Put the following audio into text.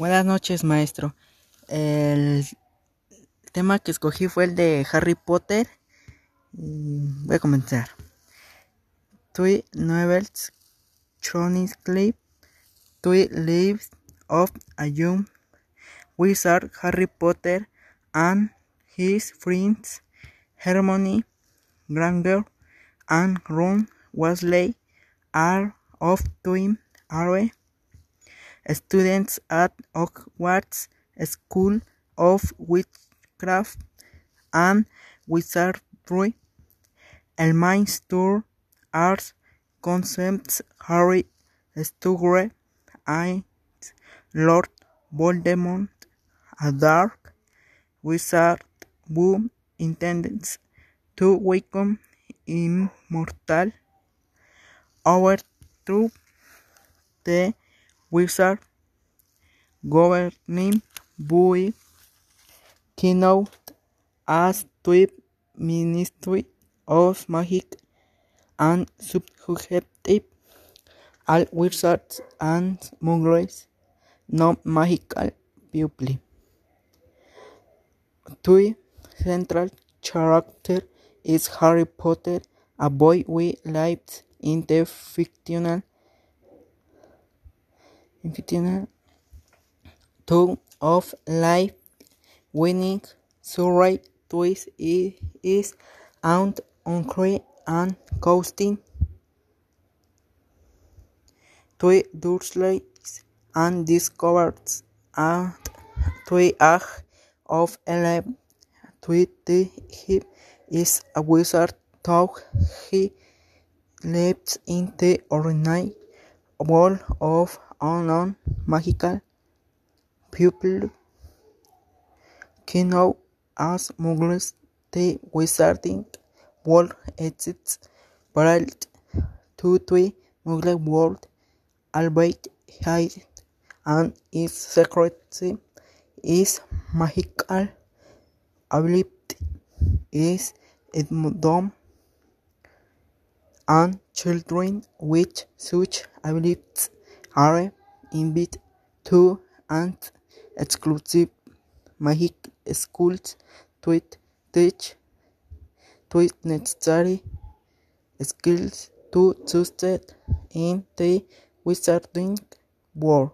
Buenas noches, maestro. El tema que escogí fue el de Harry Potter. voy a comenzar. Three novels chronically three lives of a young wizard Harry Potter and his friends Hermione Granger and Ron Weasley are of twin are students at Hogwarts School of Witchcraft and Wizardry. El tour arts concepts Harry Stuger and Lord Voldemort, a dark wizard who intends to welcome immortal over to the wizard governing by keynote as Twip Ministry of Magic and subjective all wizards and smugglers no magical people. Two central character is Harry Potter, a boy who lives in the fictional fictional town of life winning surrey twist is out on and coasting. To Dursleys and discovers at the age of eleven that he is a wizard though he lives in the ordinary world of unknown magical people know as muggles the wizarding world exists parallel to the muggle world albeit and its secrecy is magical ability is dumb and children with such abilities are invited to and exclusive magic schools to teach to necessary skills to succeed in the wizarding world.